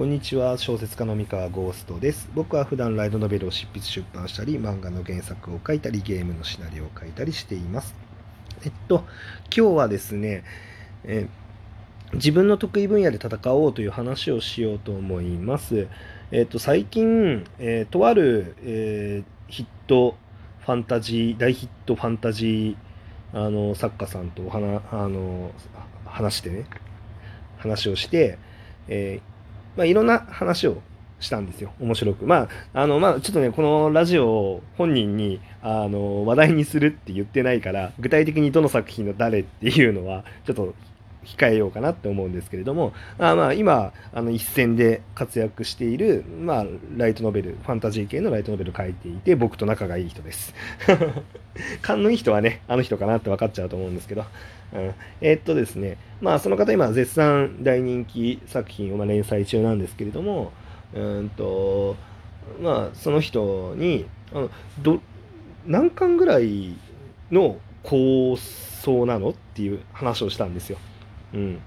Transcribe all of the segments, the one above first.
こんにちは。小説家の三河ゴーストです。僕は普段ライドノベルを執筆出版したり漫画の原作を書いたりゲームのシナリオを書いたりしています。えっと今日はですね、え自分の得意分野で戦おうという話をしようと思います。えっと最近、えー、とある、えー、ヒットファンタジー大ヒットファンタジーあの作家さんとお話あの話してね話をして、え、まあ、いろんな話をしたんですよ。面白く。まああのまあちょっとねこのラジオを本人にあの話題にするって言ってないから具体的にどの作品の誰っていうのはちょっと控えようかなって思うんですけれどもあまあ今あの一戦で活躍している、まあ、ライトノベルファンタジー系のライトノベル書いていて僕と仲がいい人です。勘のいい人はねあの人かなって分かっちゃうと思うんですけど、うん、えー、っとですねまあその方今絶賛大人気作品を連載中なんですけれどもうんとまあその人にあのど何巻ぐらいの構想なのっていう話をしたんですよ。うん、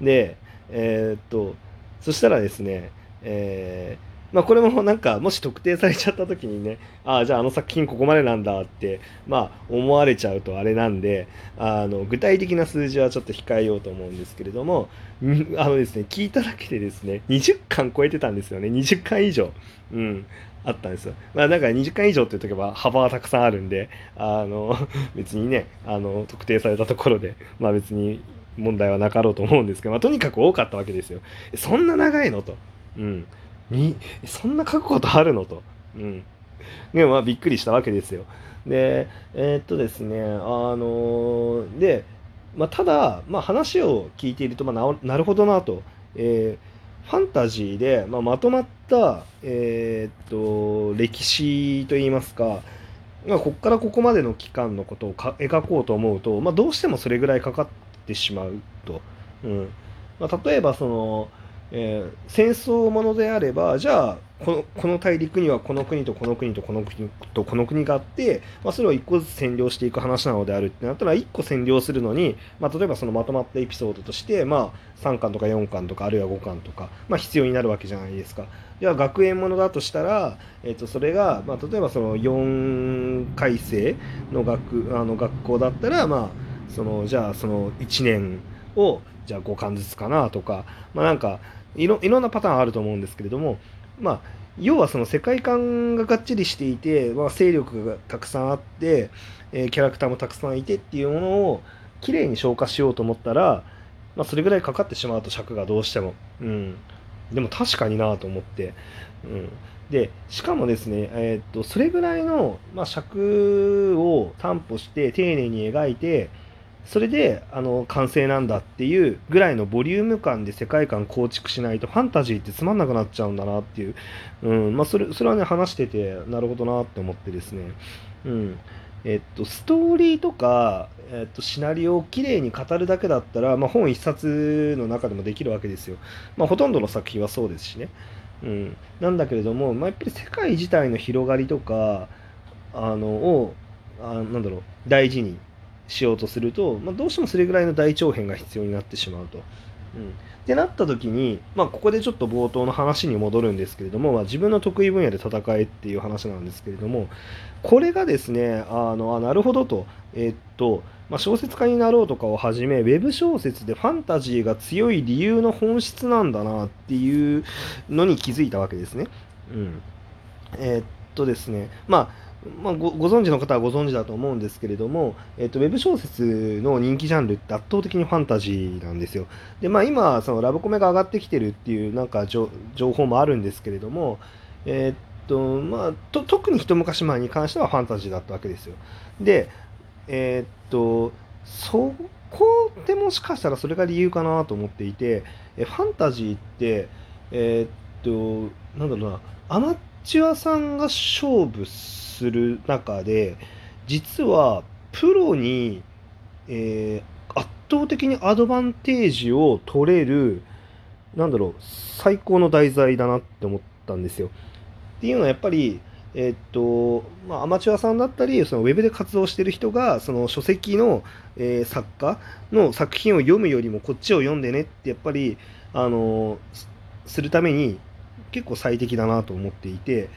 でえー、っとそしたらですね、えー、まあ、これもなんかもし特定されちゃった時にねああじゃああの作品ここまでなんだってまあ思われちゃうとあれなんであの具体的な数字はちょっと控えようと思うんですけれどもあのですね聞いただけでですね20巻超えてたんですよね20巻以上。うんあったんですよ。まあ、なんか20巻以上って言っとけば幅はたくさんあるんで、あの、別にね、あの、特定されたところで、まあ別に問題はなかろうと思うんですけど、まあ、とにかく多かったわけですよ。そんな長いの？と。うん。に、そんな書くことあるのと。うん。でまあびっくりしたわけですよ。で、えー、っとですね、あのー、で、まあ、ただ、まあ、話を聞いていると、まあな、なるほどなと。えー、ファンタジーで、まあ、まとまった、えー、っと歴史といいますか、まあ、ここからここまでの期間のことを描こうと思うと、まあ、どうしてもそれぐらいかかっってしまうと。うんまあ、例えばその、えー、戦争ものであればじゃあこのこの大陸にはこの国とこの国とこの国とこの国があって、まあ、それを1個ずつ占領していく話なのであるってなったら1個占領するのに、まあ、例えばそのまとまったエピソードとして、まあ、3巻とか4巻とかあるいは5巻とか、まあ、必要になるわけじゃないですか。では学園ものだとしたら、えー、とそれが、まあ、例えばその4回生の学あの学校だったら、まあそのじゃあその1年をじゃあ5巻ずつかなとかまあなんかいろいろんなパターンあると思うんですけれどもまあ要はその世界観ががっちりしていて、まあ、勢力がたくさんあって、えー、キャラクターもたくさんいてっていうものをきれいに消化しようと思ったら、まあ、それぐらいかかってしまうと尺がどうしても、うん、でも確かになと思って、うん、でしかもですね、えー、っとそれぐらいの、まあ、尺を担保して丁寧に描いてそれであの完成なんだっていうぐらいのボリューム感で世界観構築しないとファンタジーってつまんなくなっちゃうんだなっていう、うんまあ、それそれはね話しててなるほどなって思ってですね、うん。えっと、ストーリーとか、えっと、シナリオをきれいに語るだけだったら、まあ、本一冊の中でもできるわけですよ、まあ、ほとんどの作品はそうですしね、うん、なんだけれども、まあ、やっぱり世界自体の広がりとかあのをあなんだろう大事にしようとすると、まあ、どうしてもそれぐらいの大長編が必要になってしまうと。うん、ってなった時に、まあ、ここでちょっと冒頭の話に戻るんですけれども、まあ、自分の得意分野で戦えっていう話なんですけれどもこれがですねあのあなるほどと,、えー、っとまあ、小説家になろうとかをはじめウェブ小説でファンタジーが強い理由の本質なんだなっていうのに気づいたわけですね。うん、えー、っとですねまあまあ、ごご存知の方はご存知だと思うんですけれども、えっと、ウェブ小説の人気ジャンルって圧倒的にファンタジーなんですよ。で、まあ、今、そのラブコメが上がってきてるっていうなんか情報もあるんですけれども、えっと、まあ、と特に一昔前に関してはファンタジーだったわけですよ。で、えっと、そこでもしかしたらそれが理由かなと思っていて、えファンタジーって、えっと、なんだろうな、アマチチュアさんが勝負する中で実はプロに、えー、圧倒的にアドバンテージを取れるなんだろう最高の題材だなって思ったんですよ。っていうのはやっぱりえ、っとまあ、アマチュアさんだったりそのウェブで活動してる人がその書籍の、えー、作家の作品を読むよりもこっちを読んでねってやっぱりあのするために結構最適だなと思っていて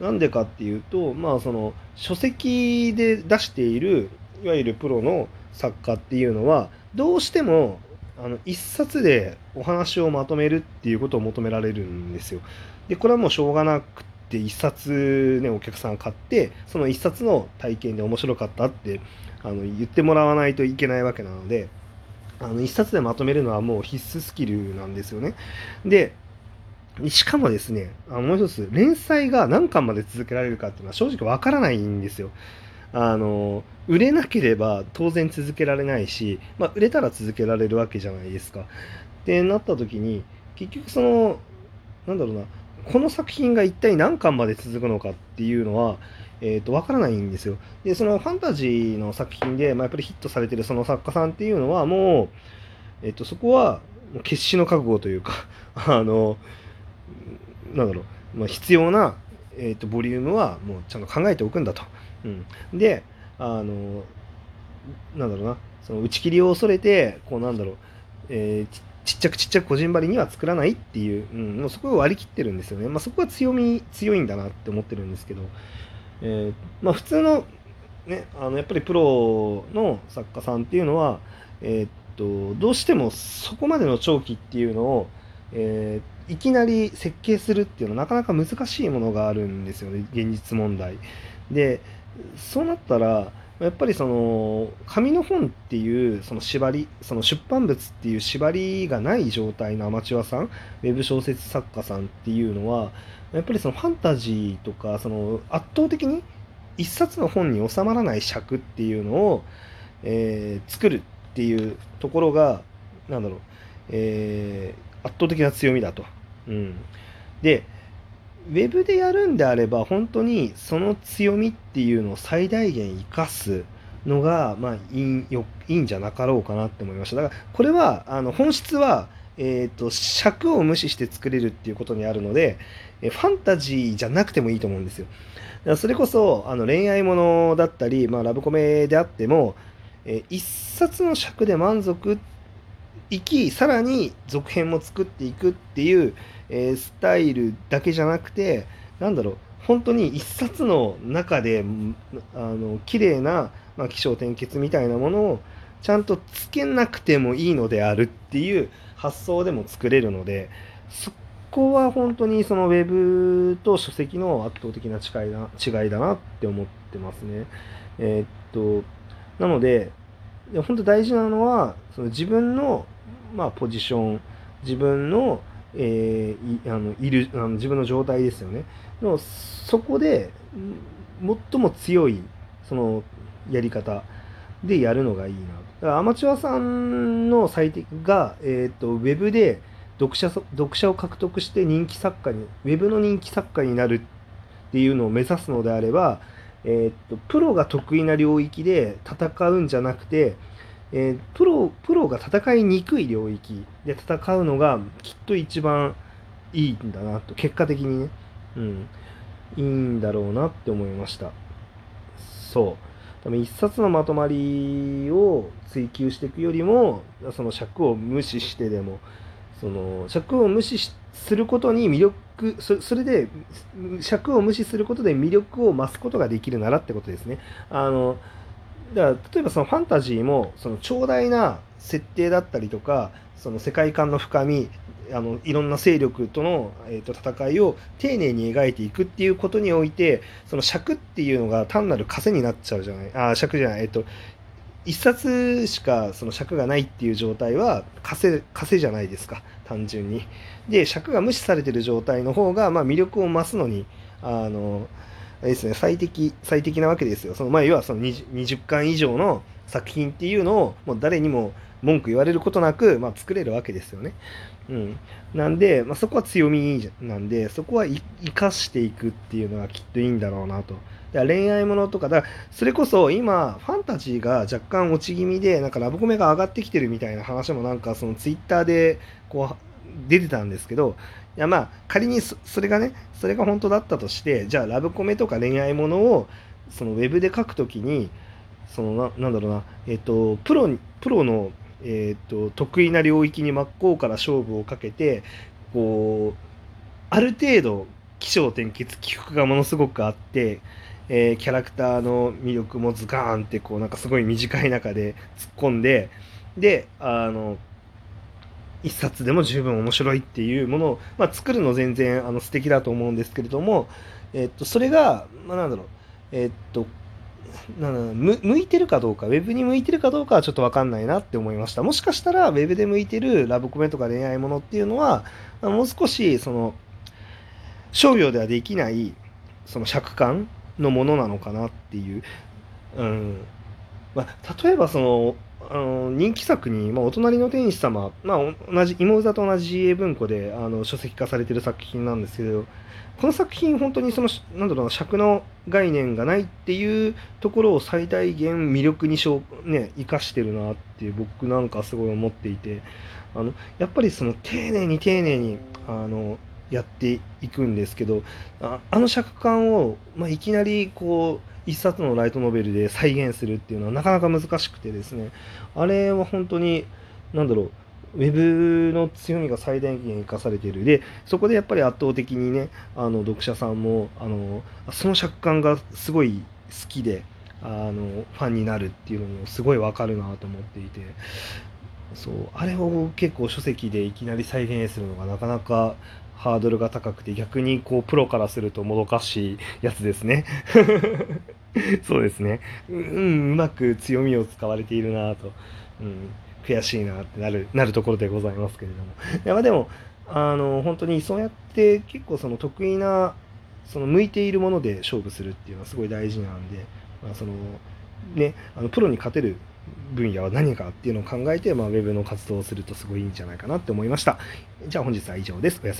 なんでかっていうとまあその書籍で出しているいわゆるプロの作家っていうのはどうしてもあの一冊でお話をまとめるっていうことを求められるんですよ。でこれはもうしょうがなくて一冊ねお客さん買ってその一冊の体験で面白かったってあの言ってもらわないといけないわけなのであの一冊でまとめるのはもう必須スキルなんですよね。でしかもですね、あもう一つ、連載が何巻まで続けられるかっていうのは正直わからないんですよ。あの、売れなければ当然続けられないし、まあ、売れたら続けられるわけじゃないですか。ってなった時に、結局その、なんだろうな、この作品が一体何巻まで続くのかっていうのは、えーと、わからないんですよ。で、そのファンタジーの作品で、まあ、やっぱりヒットされてるその作家さんっていうのはもう、え、ー、と、そこは決死の覚悟というか、あの、なんだろう、まあ、必要な、えーと、ボリュームはもうちゃんと考えておくんだと。うん、であのなんだろうな。その打ち切りを恐れてこうなんだろう、えー、ちっちゃくちっちゃく個人張りには作らないっていう、うん、もうそこを割り切ってるんですよね。まあ、そこは強み強いんだなって思ってるんですけど、えー、まあ、普通のね、あのやっぱりプロの作家さんっていうのは、えー、っとどうしてもそこまでの長期っていうのを、えーいきなり設計するっていうのはなかなか難しいものがあるんですよね現実問題。でそうなったらやっぱりその紙の本っていうその縛りその出版物っていう縛りがない状態のアマチュアさんウェブ小説作家さんっていうのはやっぱりそのファンタジーとかその圧倒的に一冊の本に収まらない尺っていうのを、えー、作るっていうところがなんだろう、えー、圧倒的な強みだとうん、でウェブでやるんであれば本当にその強みっていうのを最大限生かすのが、まあ、いいよいいんじゃなかろうかなって思いました。だからこれはあの本質は、えーと、尺を無視して作れるっていうことにあるのでファンタジーじゃなくてもいいと思うんですよ。それこそあの恋愛ものだったり、まあ、ラブコメであっても、えー、一冊の尺で満足っていきさらに続編も作っていくっていうえー、スタイルだけじゃなくてなんだろう本当に一冊の中であの綺麗な、まあ、起承転結みたいなものをちゃんとつけなくてもいいのであるっていう発想でも作れるのでそこは本当にそのウェブと書籍の圧倒的な違いだ違いだなって思ってますね。えー、っとなので本当大事なのはその自分の、まあ、ポジション自分のえー、いあのいるあの自分の状態ですよね。のそこで最も強いそのやり方でやるのがいいな。だからアマチュアさんの最適が、えーと、ウェブで読者読者を獲得して人気作家にウェブの人気作家になるっていうのを目指すのであれば、えーとプロが得意な領域で戦うんじゃなくてえー、プロプロが戦いにくい領域で戦うのがきっと一番いいんだなと結果的にね、うん、いいんだろうなって思いました。そう。多分一冊のまとまりを追求していくよりもその尺を無視してでもその尺を無視することに魅力それで尺を無視することで魅力を増すことができるならってことですね。あのだから例えばそのファンタジーもその長大な設定だったりとかその世界観の深みあのいろんな勢力との、えーと、戦いを丁寧に描いていくっていうことにおいてその尺っていうのが単なる枷になっちゃうじゃないあ尺じゃない、えっ、ー、と一冊しかその尺がないっていう状態は枷枷じゃないですか単純に。で尺が無視されてる状態の方が、まあ、魅力を増すのにあのですね、最適、最適なわけですよ。その、まあ、要はその 20, 20巻以上の作品っていうのを、もう誰にも文句言われることなく、まあ、作れるわけですよね。うん。なんで、まあ、そこは強みなんで、そこは生かしていくっていうのがきっといいんだろうなと。恋愛ものとか、だかそれこそ今、ファンタジーが若干落ち気味で、なんかラブコメが上がってきてるみたいな話もなんかそのツイッターでこう出てたんですけど、いやまあ仮にそれがねそれが本当だったとしてじゃあラブコメとか恋愛ものをそのウェブで書くときにそのななんだろうなえっ、とプロプロのえーと、得意な領域に真っ向から勝負をかけてこうある程度起承転結起伏がものすごくあって、えーキャラクターの魅力もズカーンってこうなんかすごい短い中で突っ込んでであの一冊でも十分面白いっていうものを、まあ、作るの全然あの素敵だと思うんですけれども、えっと、それが、まあ、なんだろうえっとなん向いてるかどうかウェブに向いてるかどうかはちょっと分かんないなって思いました。もしかしたらウェブで向いてるラブコメとか恋愛ものっていうのはもう少しその商業ではできないその尺感のものなのかなっていう、うん。まあ、例えばそのあの人気作に、まあ、お隣の天使様、まあ、同じ妹座と同じ GA 文庫であの書籍化されてる作品なんですけどこの作品本当にそのなんだろうな尺の概念がないっていうところを最大限魅力にしょ、ね、生かしてるなっていう僕なんかすごい思っていてあのやっぱりその丁寧に丁寧にあのやっていくんですけどあの尺感を、まあ、いきなりこう一冊のライトノベルで再現するっていうのはなかなか難しくてですね。あれは本当に何だろうウェブの強みが最大限生かされている。でそこでやっぱり圧倒的にねあの読者さんもあのその尺感がすごい好きであのファンになるっていうのもすごいわかるなと思っていて。そうあれを結構書籍でいきなり再現するのがなかなかハードルが高くて逆にこうプロからするともどかしいやつですね。そうですね。う,、うん、うまく強みを使われているなと、うん、悔しいなってなるなるところでございますけれども。いやまあでもあの本当にそうやって結構その得意なその向いているもので勝負するっていうのはすごい大事なんで、まあ、そのねあのプロに勝てる分野は何かっていうのを考えて、まあ、ウェブの活動をするとすごいいいんじゃないかなって思いました。じゃあ本日は以上です。おやすみ